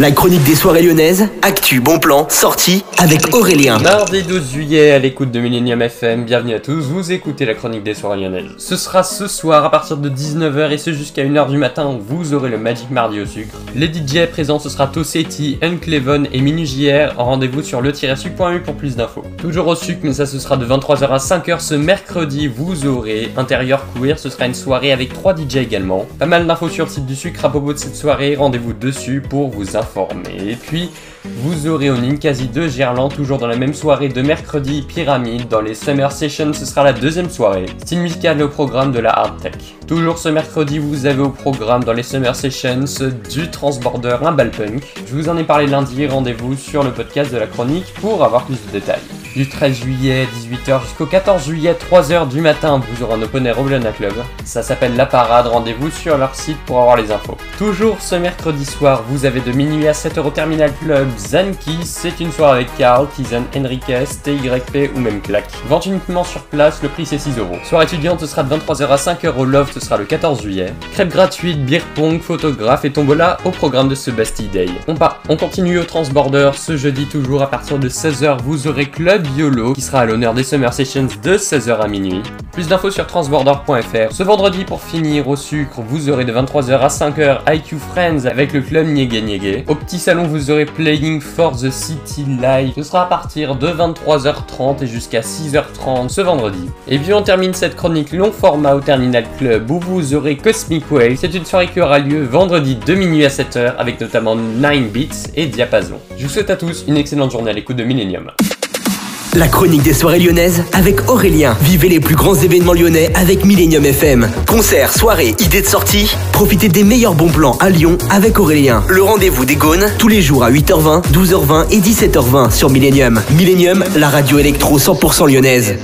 La chronique des soirées lyonnaises, actu, bon plan, sortie avec Aurélien. Mardi 12 juillet à l'écoute de Millennium FM, bienvenue à tous, vous écoutez la chronique des soirées lyonnaises. Ce sera ce soir à partir de 19h et ce jusqu'à 1h du matin, vous aurez le Magic Mardi au sucre. Les DJ présents ce sera Tossetti, Uncleven et Minu JR, rendez-vous sur le-sucre.eu pour plus d'infos. Toujours au sucre, mais ça ce sera de 23h à 5h ce mercredi, vous aurez Intérieur Queer, ce sera une soirée avec 3 DJ également. Pas mal d'infos sur le site du sucre à propos de cette soirée, rendez-vous dessus pour vous informer et puis, vous aurez au Ninkasi de Gerland, toujours dans la même soirée de mercredi, Pyramide. Dans les Summer Sessions, ce sera la deuxième soirée. Style musical au programme de la Hard Tech. Toujours ce mercredi, vous avez au programme dans les Summer Sessions du Transborder, un bal punk. Je vous en ai parlé lundi, rendez-vous sur le podcast de la chronique pour avoir plus de détails. Du 13 juillet 18h jusqu'au 14 juillet 3h du matin, vous aurez un open air au Club. Ça s'appelle La Parade, rendez-vous sur leur site pour avoir les infos. Toujours ce mercredi soir, vous avez de minuit à 7h au Terminal Club Zanki, c'est une soirée avec Carl, Tizen, Enriquez, TYP ou même Clack. Vente uniquement sur place, le prix c'est 6 euros. Soirée étudiante, ce sera de 23h à 5h au Loft, ce sera le 14 juillet. Crêpes gratuites, beer pong, photographe et tombola au programme de ce Bastille Day. On, part, on continue au Transborder ce jeudi toujours à partir de 16h, vous aurez Club Yolo qui sera à l'honneur des Summer Sessions de 16h à minuit. Plus d'infos sur transborder.fr. Ce vendredi pour finir au sucre, vous aurez de 23h à 5h IQ Friends avec le club Niégué Niégué. Au petit salon, vous aurez Playing for the City Live. Ce sera à partir de 23h30 et jusqu'à 6h30 ce vendredi. Et puis on termine cette chronique long format au Terminal Club où vous aurez Cosmic Wave. C'est une soirée qui aura lieu vendredi de minuit à 7h avec notamment 9 Beats et Diapason. Je vous souhaite à tous une excellente journée à l'écoute de Millennium. La chronique des soirées lyonnaises avec Aurélien. Vivez les plus grands événements lyonnais avec Millennium FM. Concerts, soirées, idées de sortie. Profitez des meilleurs bons plans à Lyon avec Aurélien. Le rendez-vous des Gaunes tous les jours à 8h20, 12h20 et 17h20 sur Millennium. Millennium, la radio électro 100% lyonnaise.